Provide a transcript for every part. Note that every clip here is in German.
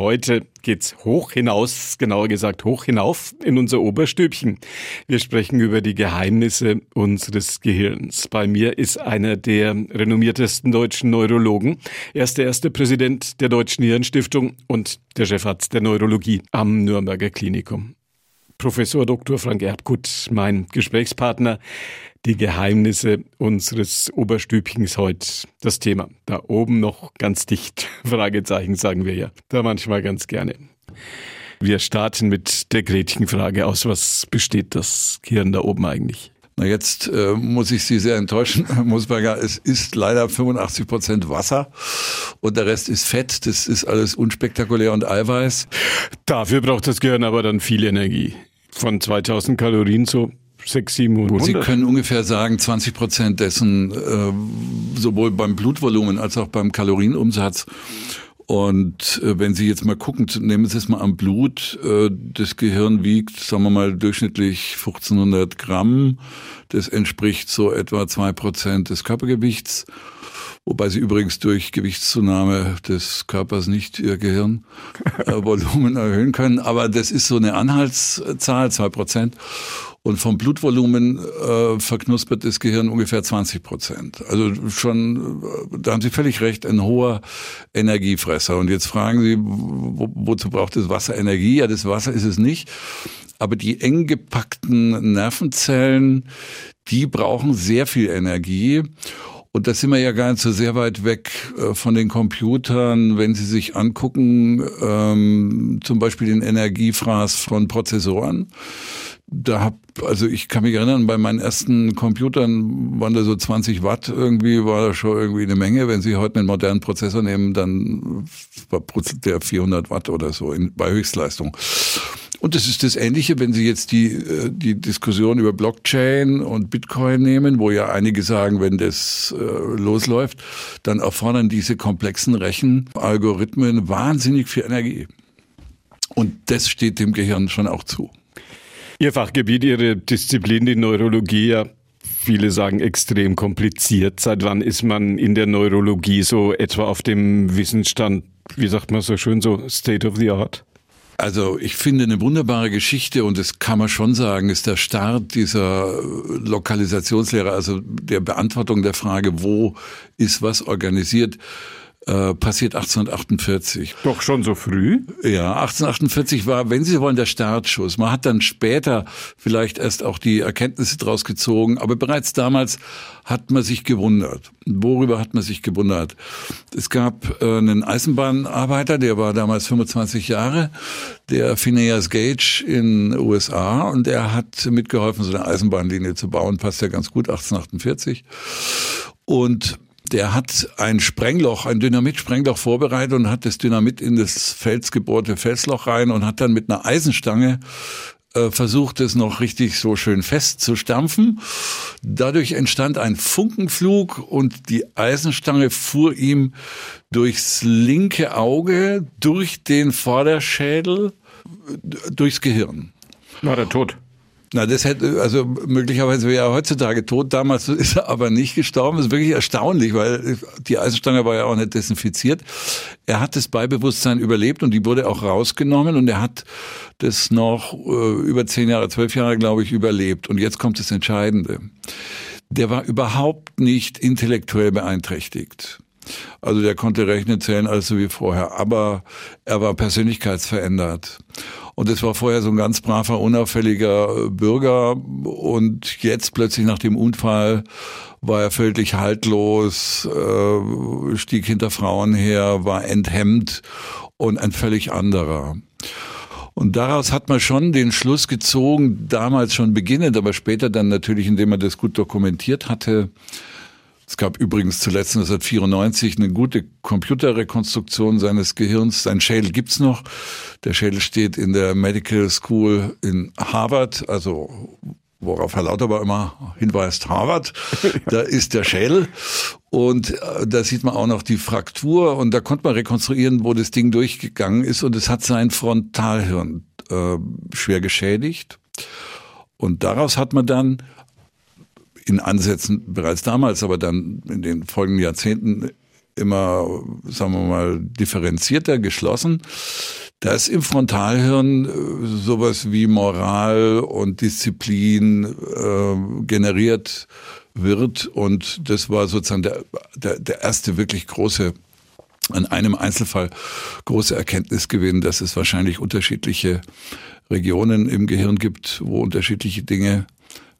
heute geht's hoch hinaus, genauer gesagt hoch hinauf in unser Oberstübchen. Wir sprechen über die Geheimnisse unseres Gehirns. Bei mir ist einer der renommiertesten deutschen Neurologen. Er ist der erste Präsident der Deutschen Hirnstiftung und der Chefarzt der Neurologie am Nürnberger Klinikum. Professor Dr. Frank Erbgut, mein Gesprächspartner. Die Geheimnisse unseres Oberstübchens heute das Thema. Da oben noch ganz dicht. Fragezeichen sagen wir ja. Da manchmal ganz gerne. Wir starten mit der Gretchenfrage aus. Was besteht das Gehirn da oben eigentlich? Na jetzt äh, muss ich Sie sehr enttäuschen, Musberger. Es ist leider 85 Prozent Wasser und der Rest ist Fett. Das ist alles unspektakulär und Eiweiß. Dafür braucht das Gehirn aber dann viel Energie von 2000 Kalorien so 6, 700. Sie können ungefähr sagen, 20 Prozent dessen, äh, sowohl beim Blutvolumen als auch beim Kalorienumsatz. Und äh, wenn Sie jetzt mal gucken, nehmen Sie es mal am Blut, äh, das Gehirn wiegt, sagen wir mal, durchschnittlich 1500 Gramm. Das entspricht so etwa zwei Prozent des Körpergewichts wobei sie übrigens durch Gewichtszunahme des Körpers nicht ihr Gehirnvolumen äh, erhöhen können. Aber das ist so eine Anhaltszahl, zwei Prozent. Und vom Blutvolumen äh, verknuspert das Gehirn ungefähr 20 Prozent. Also schon, äh, da haben Sie völlig recht, ein hoher Energiefresser. Und jetzt fragen Sie, wo, wozu braucht das Wasser Energie? Ja, das Wasser ist es nicht. Aber die eng gepackten Nervenzellen, die brauchen sehr viel Energie. Und da sind wir ja gar nicht so sehr weit weg äh, von den Computern, wenn Sie sich angucken, ähm, zum Beispiel den Energiefraß von Prozessoren. Da hab, also ich kann mich erinnern, bei meinen ersten Computern waren da so 20 Watt irgendwie, war da schon irgendwie eine Menge. Wenn Sie heute einen modernen Prozessor nehmen, dann war der 400 Watt oder so in, bei Höchstleistung. Und das ist das Ähnliche, wenn Sie jetzt die, äh, die Diskussion über Blockchain und Bitcoin nehmen, wo ja einige sagen, wenn das äh, losläuft, dann erfordern diese komplexen Rechenalgorithmen wahnsinnig viel Energie. Und das steht dem Gehirn schon auch zu. Ihr Fachgebiet, Ihre Disziplin, die Neurologie, ja viele sagen extrem kompliziert. Seit wann ist man in der Neurologie so etwa auf dem Wissensstand, wie sagt man so schön, so State of the Art? Also ich finde eine wunderbare Geschichte und das kann man schon sagen, ist der Start dieser Lokalisationslehre, also der Beantwortung der Frage, wo ist was organisiert äh, passiert 1848. Doch schon so früh? Ja, 1848 war, wenn Sie wollen, der Startschuss. Man hat dann später vielleicht erst auch die Erkenntnisse daraus gezogen, aber bereits damals hat man sich gewundert. Worüber hat man sich gewundert? Es gab äh, einen Eisenbahnarbeiter, der war damals 25 Jahre, der Phineas Gage in USA und er hat mitgeholfen, so eine Eisenbahnlinie zu bauen, passt ja ganz gut, 1848. Und der hat ein Sprengloch, ein Dynamitsprengloch vorbereitet und hat das Dynamit in das felsgebohrte Felsloch rein und hat dann mit einer Eisenstange äh, versucht es noch richtig so schön fest zu stampfen. Dadurch entstand ein Funkenflug und die Eisenstange fuhr ihm durchs linke Auge, durch den Vorderschädel, durchs Gehirn. War der tot? Na, das hätte, also möglicherweise wäre er heutzutage tot. Damals ist er aber nicht gestorben. Das ist wirklich erstaunlich, weil die Eisenstange war ja auch nicht desinfiziert. Er hat das Beibewusstsein überlebt und die wurde auch rausgenommen und er hat das noch äh, über zehn Jahre, zwölf Jahre, glaube ich, überlebt. Und jetzt kommt das Entscheidende. Der war überhaupt nicht intellektuell beeinträchtigt. Also der konnte rechnen, zählen, alles so wie vorher. Aber er war persönlichkeitsverändert. Und es war vorher so ein ganz braver, unauffälliger Bürger. Und jetzt plötzlich nach dem Unfall war er völlig haltlos, äh, stieg hinter Frauen her, war enthemmt und ein völlig anderer. Und daraus hat man schon den Schluss gezogen, damals schon beginnend, aber später dann natürlich, indem man das gut dokumentiert hatte, es gab übrigens zuletzt 1994 eine gute Computerrekonstruktion seines Gehirns. Sein Schädel gibt's noch. Der Schädel steht in der Medical School in Harvard, also worauf Herr Lauterbach immer hinweist, Harvard, da ist der Schädel. Und äh, da sieht man auch noch die Fraktur und da konnte man rekonstruieren, wo das Ding durchgegangen ist und es hat sein Frontalhirn äh, schwer geschädigt. Und daraus hat man dann in Ansätzen bereits damals, aber dann in den folgenden Jahrzehnten immer, sagen wir mal, differenzierter, geschlossen dass im Frontalhirn äh, sowas wie Moral und Disziplin äh, generiert wird. Und das war sozusagen der, der, der erste wirklich große an einem Einzelfall große Erkenntnisgewinn, dass es wahrscheinlich unterschiedliche Regionen im Gehirn gibt, wo unterschiedliche Dinge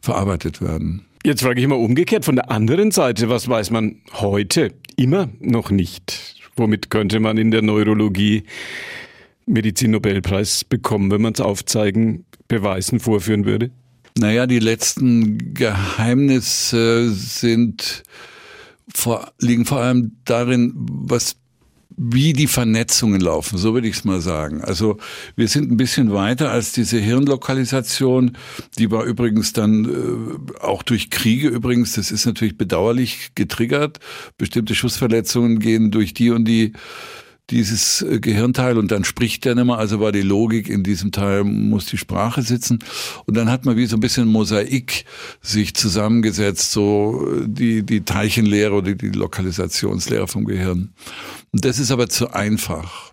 verarbeitet werden. Jetzt frage ich mal umgekehrt von der anderen Seite, was weiß man heute immer noch nicht? Womit könnte man in der Neurologie Medizin-Nobelpreis bekommen, wenn man es aufzeigen, beweisen, vorführen würde? Naja, die letzten Geheimnisse sind vor, liegen vor allem darin, was wie die Vernetzungen laufen, so würde ich es mal sagen. Also wir sind ein bisschen weiter als diese Hirnlokalisation, die war übrigens dann äh, auch durch Kriege übrigens, das ist natürlich bedauerlich getriggert. Bestimmte Schussverletzungen gehen durch die und die dieses äh, Gehirnteil und dann spricht der nicht mehr, also war die Logik in diesem Teil, muss die Sprache sitzen und dann hat man wie so ein bisschen Mosaik sich zusammengesetzt, so äh, die, die Teilchenlehre oder die Lokalisationslehre vom Gehirn. Und das ist aber zu einfach.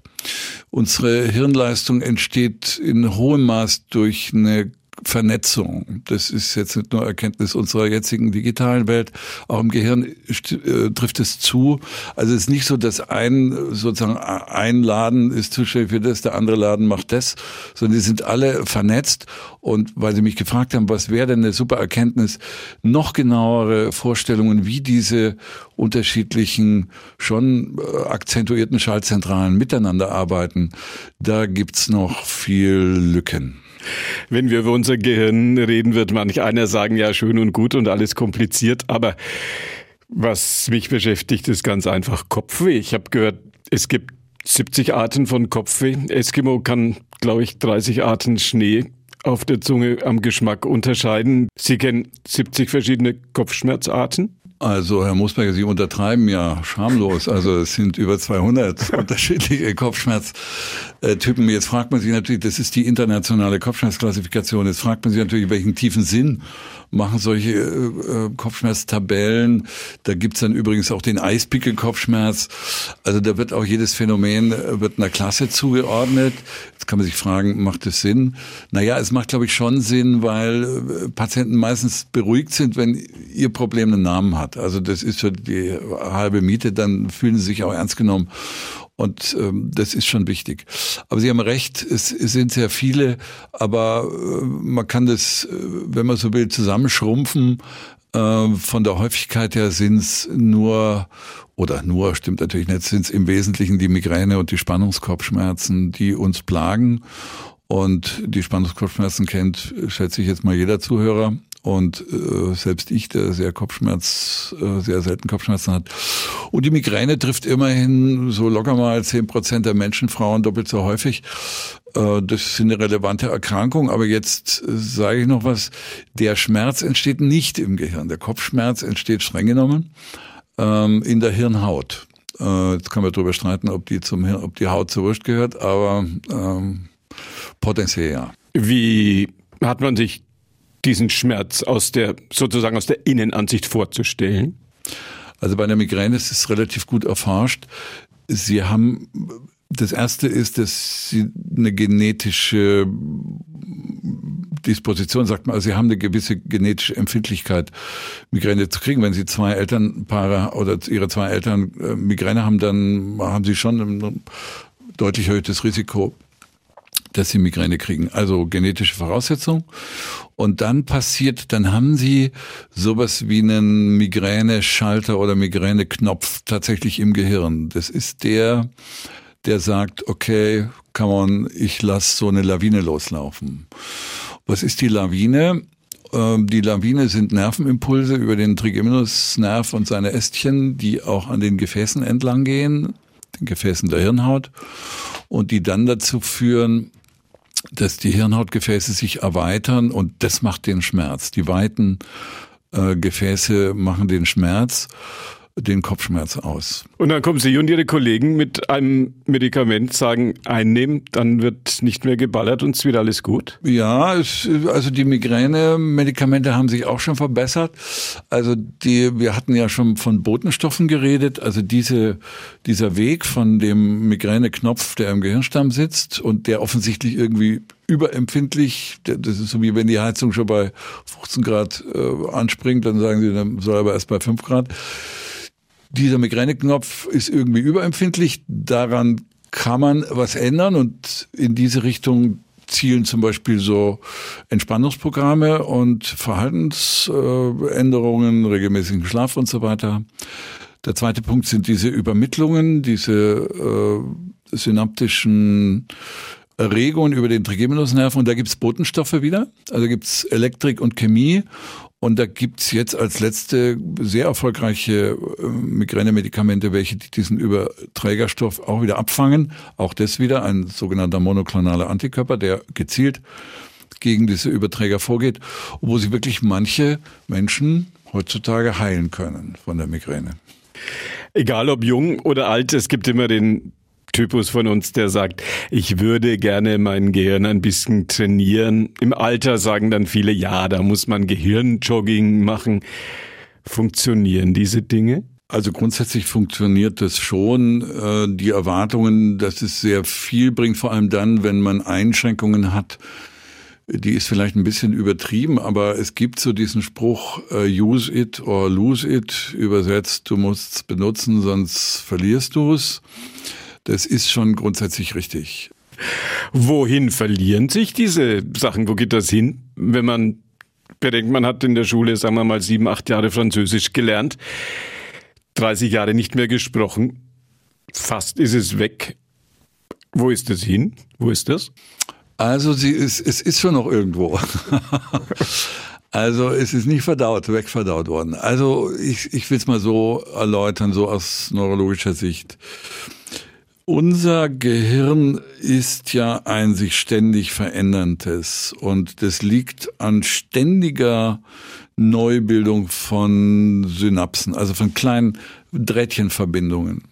Unsere Hirnleistung entsteht in hohem Maß durch eine Vernetzung. Das ist jetzt nicht nur Erkenntnis unserer jetzigen digitalen Welt. Auch im Gehirn äh, trifft es zu. Also es ist nicht so, dass ein sozusagen ein Laden ist zuständig für das, der andere Laden macht das, sondern die sind alle vernetzt. Und weil Sie mich gefragt haben, was wäre denn eine super Erkenntnis, noch genauere Vorstellungen, wie diese unterschiedlichen, schon äh, akzentuierten Schaltzentralen miteinander arbeiten, da gibt's noch viel Lücken. Wenn wir über unser Gehirn reden, wird manch einer sagen, ja, schön und gut und alles kompliziert, aber was mich beschäftigt, ist ganz einfach Kopfweh. Ich habe gehört, es gibt 70 Arten von Kopfweh. Eskimo kann, glaube ich, 30 Arten Schnee auf der Zunge am Geschmack unterscheiden. Sie kennen 70 verschiedene Kopfschmerzarten? Also Herr Moosberger, Sie untertreiben ja schamlos. Also es sind über 200 unterschiedliche Kopfschmerztypen. Jetzt fragt man sich natürlich, das ist die internationale Kopfschmerzklassifikation. Jetzt fragt man sich natürlich, welchen tiefen Sinn machen solche äh, äh, Kopfschmerztabellen. Da gibt's dann übrigens auch den Eispickel-Kopfschmerz. Also da wird auch jedes Phänomen äh, wird einer Klasse zugeordnet. Jetzt kann man sich fragen, macht das Sinn? Naja, es macht, glaube ich, schon Sinn, weil äh, Patienten meistens beruhigt sind, wenn ihr Problem einen Namen hat. Also das ist so die halbe Miete, dann fühlen sie sich auch ernst genommen. Und ähm, das ist schon wichtig. Aber Sie haben recht, es, es sind sehr viele, aber äh, man kann das, äh, wenn man so will, zusammenschrumpfen. Äh, von der Häufigkeit her sind es nur, oder nur, stimmt natürlich nicht, sind es im Wesentlichen die Migräne und die Spannungskopfschmerzen, die uns plagen. Und die Spannungskopfschmerzen kennt, schätze ich jetzt mal jeder Zuhörer. Und äh, selbst ich, der sehr Kopfschmerz, äh, sehr selten Kopfschmerzen hat. Und die Migräne trifft immerhin so locker mal zehn Prozent der Menschen, Frauen doppelt so häufig. Äh, das ist eine relevante Erkrankung. Aber jetzt äh, sage ich noch was. Der Schmerz entsteht nicht im Gehirn. Der Kopfschmerz entsteht streng genommen ähm, in der Hirnhaut. Äh, jetzt kann man darüber streiten, ob die zum Hirn, ob die Haut zur Wurst gehört, aber ähm, potenziell ja. Wie hat man sich diesen Schmerz aus der, sozusagen aus der Innenansicht vorzustellen? Also bei der Migräne ist es relativ gut erforscht. Sie haben, das erste ist, dass sie eine genetische Disposition, sagt man, also sie haben eine gewisse genetische Empfindlichkeit, Migräne zu kriegen. Wenn sie zwei Elternpaare oder ihre zwei Eltern äh, Migräne haben, dann haben sie schon ein deutlich erhöhtes Risiko, dass sie Migräne kriegen. Also genetische Voraussetzung. Und dann passiert, dann haben sie sowas wie einen Migräne-Schalter oder Migräne-Knopf tatsächlich im Gehirn. Das ist der, der sagt, okay, kann man, ich lasse so eine Lawine loslaufen. Was ist die Lawine? Ähm, die Lawine sind Nervenimpulse über den Trigeminusnerv und seine Ästchen, die auch an den Gefäßen entlang gehen, den Gefäßen der Hirnhaut, und die dann dazu führen, dass die Hirnhautgefäße sich erweitern und das macht den Schmerz. Die weiten äh, Gefäße machen den Schmerz. Den Kopfschmerz aus. Und dann kommen Sie und Ihre Kollegen mit einem Medikament, sagen, einnehmen, dann wird nicht mehr geballert und es wird alles gut? Ja, es, also die Migräne-Medikamente haben sich auch schon verbessert. Also die, wir hatten ja schon von Botenstoffen geredet, also diese, dieser Weg von dem Migräneknopf, der im Gehirnstamm sitzt und der offensichtlich irgendwie überempfindlich. Das ist so wie wenn die Heizung schon bei 15 Grad äh, anspringt, dann sagen sie, dann soll aber erst bei 5 Grad. Dieser Migräneknopf ist irgendwie überempfindlich. Daran kann man was ändern und in diese Richtung zielen zum Beispiel so Entspannungsprogramme und Verhaltensänderungen, regelmäßigen Schlaf und so weiter. Der zweite Punkt sind diese Übermittlungen, diese äh, synaptischen Erregungen über den Trigeminusnerven und da gibt's Botenstoffe wieder. Also gibt's Elektrik und Chemie und da gibt's jetzt als letzte sehr erfolgreiche äh, Migränemedikamente, welche diesen Überträgerstoff auch wieder abfangen. Auch das wieder ein sogenannter monoklonaler Antikörper, der gezielt gegen diese Überträger vorgeht, wo sie wirklich manche Menschen heutzutage heilen können von der Migräne. Egal ob jung oder alt, es gibt immer den Typus von uns, der sagt, ich würde gerne mein Gehirn ein bisschen trainieren. Im Alter sagen dann viele, ja, da muss man Gehirnjogging machen. Funktionieren diese Dinge? Also grundsätzlich funktioniert das schon. Äh, die Erwartungen, dass es sehr viel bringt, vor allem dann, wenn man Einschränkungen hat, die ist vielleicht ein bisschen übertrieben, aber es gibt so diesen Spruch, uh, use it or lose it, übersetzt, du musst es benutzen, sonst verlierst du es. Das ist schon grundsätzlich richtig. Wohin verlieren sich diese Sachen? Wo geht das hin, wenn man bedenkt, man hat in der Schule, sagen wir mal, sieben, acht Jahre Französisch gelernt, 30 Jahre nicht mehr gesprochen, fast ist es weg. Wo ist es hin? Wo ist das? Also sie ist, es ist schon noch irgendwo. also es ist nicht verdaut, wegverdaut worden. Also ich, ich will es mal so erläutern, so aus neurologischer Sicht. Unser Gehirn ist ja ein sich ständig veränderndes und das liegt an ständiger Neubildung von Synapsen, also von kleinen Drähtchenverbindungen.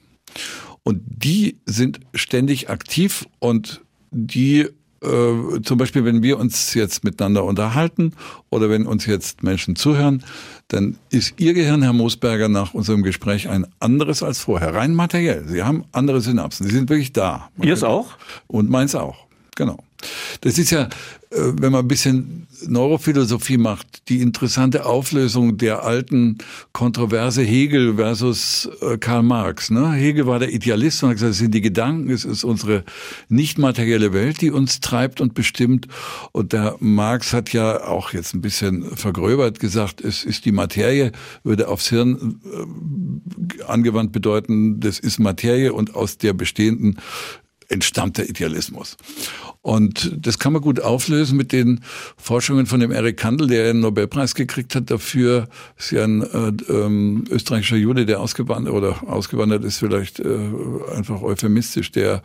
Und die sind ständig aktiv und die äh, zum Beispiel, wenn wir uns jetzt miteinander unterhalten oder wenn uns jetzt Menschen zuhören, dann ist Ihr Gehirn, Herr Moosberger, nach unserem Gespräch ein anderes als vorher, rein materiell. Sie haben andere Synapsen, Sie sind wirklich da. Ihrs auch? Und meins auch, genau. Das ist ja, äh, wenn man ein bisschen Neurophilosophie macht, die interessante Auflösung der alten Kontroverse Hegel versus äh, Karl Marx. Ne? Hegel war der Idealist und hat gesagt, es sind die Gedanken, es ist unsere nicht materielle Welt, die uns treibt und bestimmt. Und der Marx hat ja auch jetzt ein bisschen vergröbert gesagt, es ist die Materie, würde aufs Hirn äh, angewandt bedeuten, das ist Materie und aus der bestehenden entstammt der Idealismus. Und das kann man gut auflösen mit den Forschungen von dem Eric Kandel, der einen Nobelpreis gekriegt hat dafür. Ist ja ein äh, ähm, österreichischer Jude, der ausgewandert oder ausgewandert ist vielleicht äh, einfach euphemistisch, der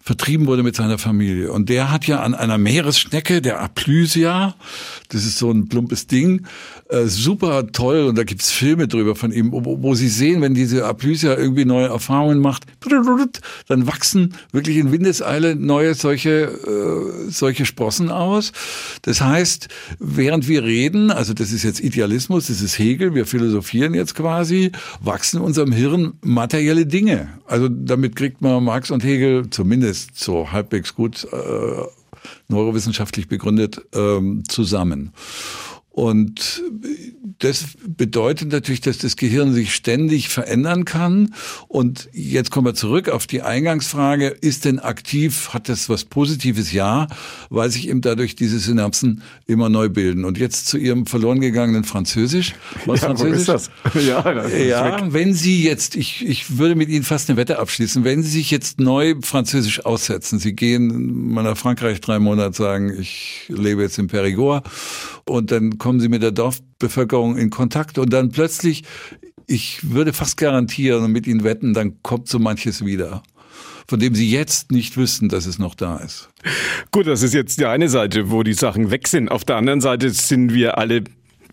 vertrieben wurde mit seiner Familie. Und der hat ja an einer Meeresschnecke, der Aplysia, das ist so ein plumpes Ding, äh, super toll und da gibt's Filme drüber von ihm, wo, wo sie sehen, wenn diese Aplysia irgendwie neue Erfahrungen macht, dann wachsen wirklich in Windeseile neue solche, äh, solche Sprossen aus. Das heißt, während wir reden, also das ist jetzt Idealismus, das ist Hegel, wir philosophieren jetzt quasi, wachsen in unserem Hirn materielle Dinge. Also damit kriegt man Marx und Hegel zumindest so halbwegs gut äh, neurowissenschaftlich begründet ähm, zusammen. Und das bedeutet natürlich, dass das Gehirn sich ständig verändern kann. Und jetzt kommen wir zurück auf die Eingangsfrage, ist denn aktiv, hat das was Positives? Ja, weil sich eben dadurch diese Synapsen immer neu bilden. Und jetzt zu Ihrem verloren gegangenen Französisch. Was ja, Französisch? Ist das? Ja, das ist ja weg. wenn Sie jetzt, ich, ich würde mit Ihnen fast eine Wette abschließen, wenn Sie sich jetzt neu Französisch aussetzen, Sie gehen mal nach Frankreich drei Monate, sagen, ich lebe jetzt in Perigord und dann kommen sie mit der Dorfbevölkerung in Kontakt und dann plötzlich, ich würde fast garantieren und mit ihnen wetten, dann kommt so manches wieder von dem sie jetzt nicht wissen, dass es noch da ist. Gut, das ist jetzt die eine Seite, wo die Sachen weg sind. Auf der anderen Seite sind wir alle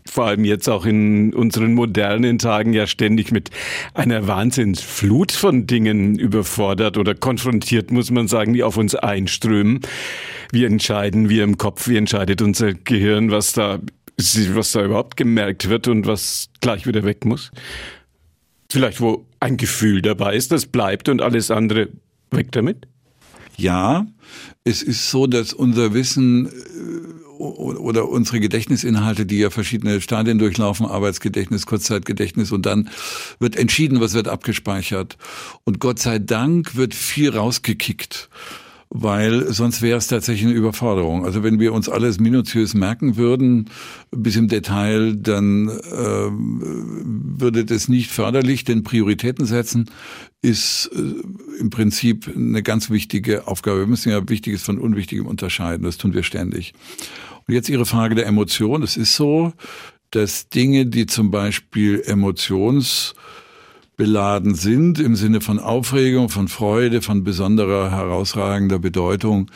vor allem jetzt auch in unseren modernen Tagen ja ständig mit einer Wahnsinnsflut von Dingen überfordert oder konfrontiert, muss man sagen, die auf uns einströmen. Wir entscheiden, wir im Kopf, wie entscheidet unser Gehirn, was da, was da überhaupt gemerkt wird und was gleich wieder weg muss. Vielleicht, wo ein Gefühl dabei ist, das bleibt und alles andere weg damit? Ja, es ist so, dass unser Wissen äh, oder unsere Gedächtnisinhalte, die ja verschiedene Stadien durchlaufen, Arbeitsgedächtnis, Kurzzeitgedächtnis und dann wird entschieden, was wird abgespeichert. Und Gott sei Dank wird viel rausgekickt weil sonst wäre es tatsächlich eine Überforderung. Also wenn wir uns alles minutiös merken würden, bis im Detail, dann äh, würde das nicht förderlich, denn Prioritäten setzen ist äh, im Prinzip eine ganz wichtige Aufgabe. Wir müssen ja Wichtiges von Unwichtigem unterscheiden, das tun wir ständig. Und jetzt Ihre Frage der Emotion. Es ist so, dass Dinge, die zum Beispiel Emotions beladen sind im Sinne von Aufregung, von Freude, von besonderer, herausragender Bedeutung,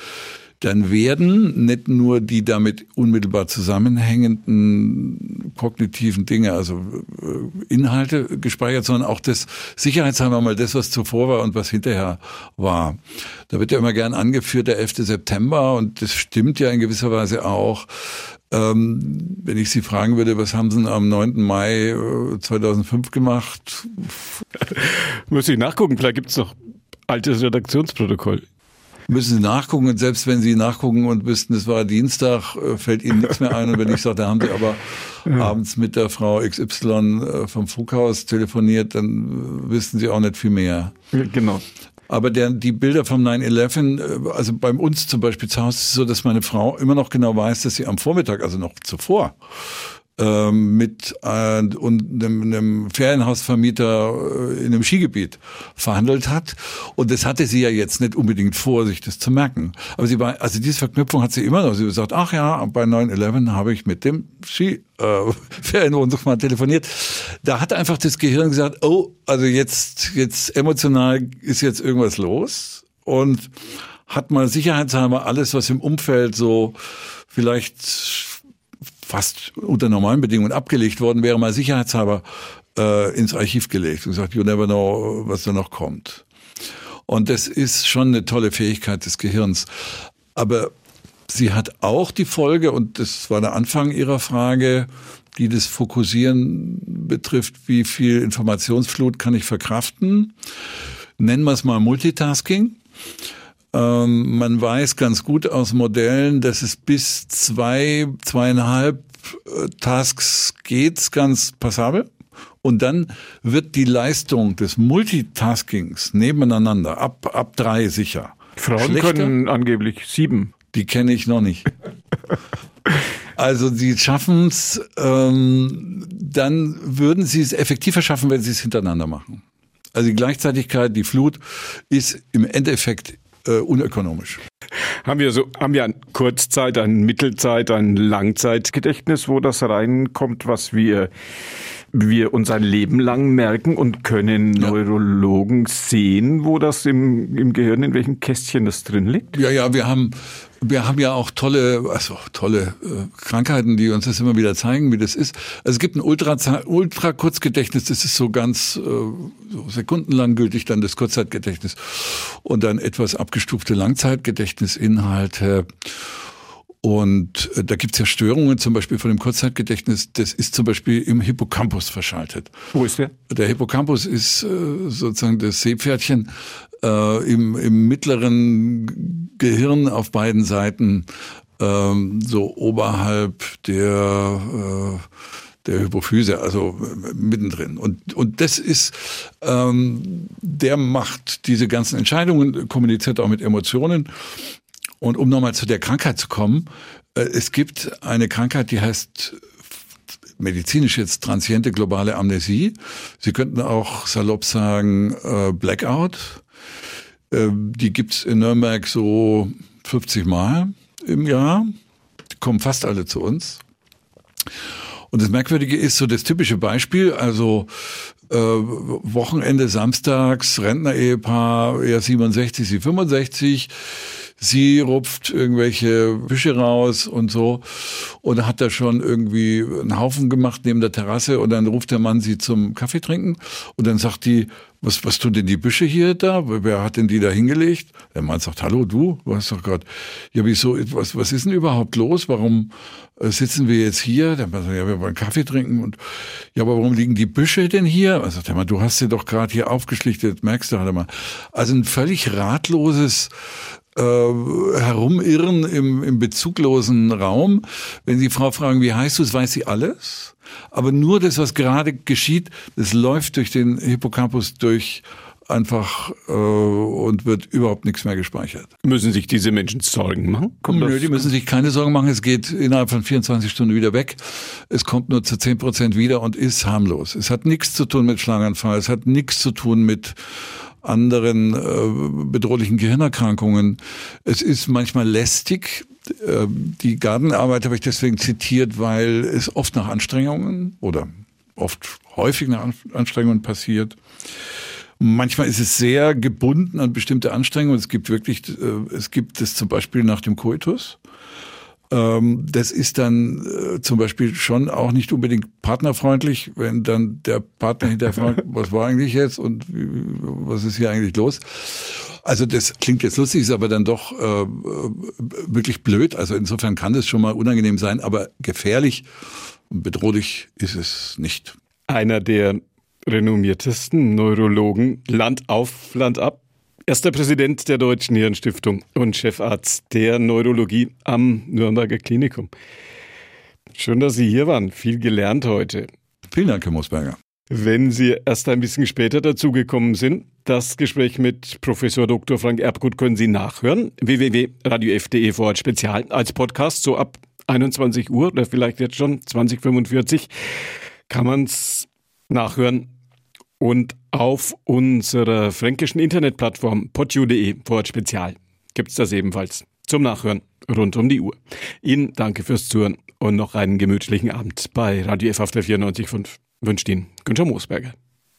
dann werden nicht nur die damit unmittelbar zusammenhängenden kognitiven Dinge, also äh, Inhalte gespeichert, sondern auch das Sicherheitshalber mal das, was zuvor war und was hinterher war. Da wird ja immer gern angeführt, der 11. September, und das stimmt ja in gewisser Weise auch. Ähm, wenn ich Sie fragen würde, was haben Sie am 9. Mai 2005 äh, gemacht? Muss ich nachgucken, vielleicht gibt es noch altes Redaktionsprotokoll. Müssen Sie nachgucken und selbst wenn Sie nachgucken und wüssten, es war Dienstag, äh, fällt Ihnen nichts mehr ein. Und wenn ich sage, da haben Sie aber ja. abends mit der Frau XY äh, vom Funkhaus telefoniert, dann wissen Sie auch nicht viel mehr. Genau. Aber der, die Bilder vom 9-11, äh, also bei uns zum Beispiel zu Hause ist es so, dass meine Frau immer noch genau weiß, dass sie am Vormittag, also noch zuvor, mit äh, einem, einem Ferienhausvermieter äh, in einem Skigebiet verhandelt hat. Und das hatte sie ja jetzt nicht unbedingt vor, sich das zu merken. Aber sie war, also diese Verknüpfung hat sie immer noch. Sie hat gesagt, ach ja, bei 9-11 habe ich mit dem Ski äh, Ferienwohnungsmann telefoniert. Da hat einfach das Gehirn gesagt, oh, also jetzt, jetzt emotional ist jetzt irgendwas los. Und hat mal sicherheitshalber alles, was im Umfeld so vielleicht fast unter normalen Bedingungen abgelegt worden wäre, mal sicherheitshalber äh, ins Archiv gelegt und gesagt, you never know, was da noch kommt. Und das ist schon eine tolle Fähigkeit des Gehirns. Aber sie hat auch die Folge, und das war der Anfang Ihrer Frage, die das Fokussieren betrifft, wie viel Informationsflut kann ich verkraften. Nennen wir es mal Multitasking. Ähm, man weiß ganz gut aus Modellen, dass es bis zwei, zweieinhalb äh, Tasks geht, ganz passabel. Und dann wird die Leistung des Multitaskings nebeneinander ab, ab drei sicher. Frauen Schlechter. können angeblich sieben. Die kenne ich noch nicht. Also sie schaffen es, ähm, dann würden sie es effektiver schaffen, wenn sie es hintereinander machen. Also die Gleichzeitigkeit, die Flut ist im Endeffekt äh, unökonomisch. Haben wir so, haben wir ein Kurzzeit, ein Mittelzeit, ein Langzeitgedächtnis, wo das reinkommt, was wir wir uns ein Leben lang merken und können ja. Neurologen sehen, wo das im, im Gehirn, in welchem Kästchen das drin liegt? Ja, ja, wir haben wir haben ja auch tolle, also tolle äh, Krankheiten, die uns das immer wieder zeigen, wie das ist. Also es gibt ein Ultra, Ultra Kurzgedächtnis, das ist so ganz äh, so sekundenlang gültig, dann das Kurzzeitgedächtnis und dann etwas abgestufte Langzeitgedächtnisinhalte. Und äh, da gibt's ja Störungen, zum Beispiel von dem Kurzzeitgedächtnis, das ist zum Beispiel im Hippocampus verschaltet. Wo ist der? Der Hippocampus ist äh, sozusagen das Seepferdchen äh, im, im mittleren Gehirn auf beiden Seiten, ähm, so oberhalb der äh, der Hypophyse, also äh, mittendrin. Und, und das ist, ähm, der macht diese ganzen Entscheidungen, kommuniziert auch mit Emotionen. Und um nochmal zu der Krankheit zu kommen, äh, es gibt eine Krankheit, die heißt medizinisch jetzt transiente globale Amnesie. Sie könnten auch salopp sagen äh, Blackout. Ähm, die gibt's in Nürnberg so 50 Mal im Jahr. Die kommen fast alle zu uns. Und das Merkwürdige ist so das typische Beispiel, also äh, Wochenende samstags, Rentner-Ehepaar, er 67, sie 65. sie rupft irgendwelche Büsche raus und so. Und hat da schon irgendwie einen Haufen gemacht neben der Terrasse. Und dann ruft der Mann sie zum Kaffee trinken. Und dann sagt die, was, was tun denn die Büsche hier da? Wer hat denn die da hingelegt? Der Mann sagt, hallo, du, du hast doch gerade, ja, wieso, was, was ist denn überhaupt los? Warum äh, sitzen wir jetzt hier? Der Mann sagt, ja, wir wollen Kaffee trinken und, ja, aber warum liegen die Büsche denn hier? Er sagt, der Mann, du hast sie doch gerade hier aufgeschlichtet, merkst du halt mal. Also ein völlig ratloses, äh, herumirren im, im bezuglosen Raum. Wenn Sie Frau fragen, wie heißt du, weiß sie alles. Aber nur das, was gerade geschieht, das läuft durch den Hippocampus durch einfach äh, und wird überhaupt nichts mehr gespeichert. Müssen sich diese Menschen Sorgen machen? Kommt Nö, die müssen sich keine Sorgen machen. Es geht innerhalb von 24 Stunden wieder weg. Es kommt nur zu 10 Prozent wieder und ist harmlos. Es hat nichts zu tun mit Schlaganfall. Es hat nichts zu tun mit anderen äh, bedrohlichen Gehirnerkrankungen. Es ist manchmal lästig. Äh, die Gartenarbeit habe ich deswegen zitiert, weil es oft nach Anstrengungen oder oft häufig nach Anstrengungen passiert. Manchmal ist es sehr gebunden an bestimmte Anstrengungen. Es gibt wirklich, äh, es gibt es zum Beispiel nach dem Koitus. Ähm, das ist dann äh, zum Beispiel schon auch nicht unbedingt partnerfreundlich, wenn dann der Partner hinterher fragt, was war eigentlich jetzt und was ist hier eigentlich los? Also das klingt jetzt lustig, ist aber dann doch äh, wirklich blöd. Also insofern kann das schon mal unangenehm sein, aber gefährlich und bedrohlich ist es nicht. Einer der renommiertesten Neurologen, Land auf, Land ab, Erster Präsident der Deutschen Hirnstiftung und Chefarzt der Neurologie am Nürnberger Klinikum. Schön, dass Sie hier waren. Viel gelernt heute. Vielen Dank, Herr Mosberger. Wenn Sie erst ein bisschen später dazugekommen sind, das Gespräch mit Professor Dr. Frank Erbgut können Sie nachhören. www.radiof.de vor Spezial als Podcast so ab 21 Uhr oder vielleicht jetzt schon 2045 kann man es nachhören und auf unserer fränkischen Internetplattform podu.de Wort Spezial gibt es das ebenfalls zum Nachhören rund um die Uhr. Ihnen danke fürs Zuhören und noch einen gemütlichen Abend bei Radio F auf der 94.5 wünscht Ihnen Günther Moosberger.